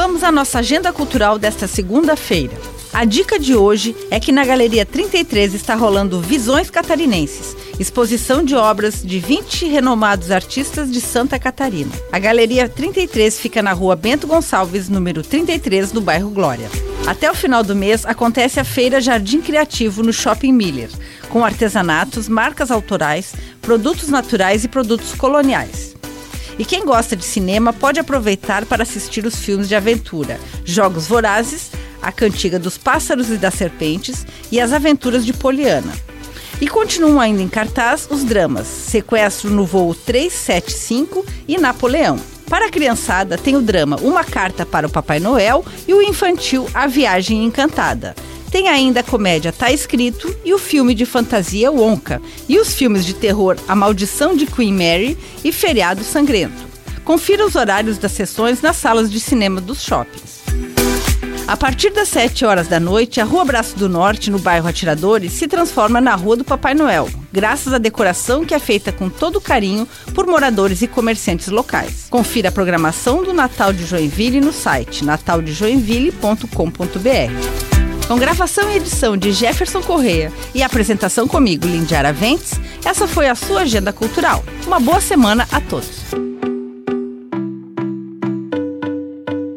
vamos à nossa agenda cultural desta segunda-feira. A dica de hoje é que na Galeria 33 está rolando Visões Catarinenses, exposição de obras de 20 renomados artistas de Santa Catarina. A Galeria 33 fica na rua Bento Gonçalves, número 33, no bairro Glória. Até o final do mês acontece a Feira Jardim Criativo no Shopping Miller, com artesanatos, marcas autorais, produtos naturais e produtos coloniais. E quem gosta de cinema pode aproveitar para assistir os filmes de aventura, Jogos Vorazes, A Cantiga dos Pássaros e das Serpentes e As Aventuras de Poliana. E continuam ainda em cartaz os dramas Sequestro no Voo 375 e Napoleão. Para a criançada, tem o drama Uma Carta para o Papai Noel e o infantil A Viagem Encantada. Tem ainda a comédia Tá Escrito e o filme de fantasia Wonka, e os filmes de terror A Maldição de Queen Mary e Feriado Sangrento. Confira os horários das sessões nas salas de cinema dos shoppings. A partir das 7 horas da noite, a Rua Braço do Norte, no bairro Atiradores, se transforma na Rua do Papai Noel, graças à decoração que é feita com todo carinho por moradores e comerciantes locais. Confira a programação do Natal de Joinville no site nataldejoinville.com.br. Com gravação e edição de Jefferson Correia e apresentação comigo, Lindiara Ventes, essa foi a sua agenda cultural. Uma boa semana a todos.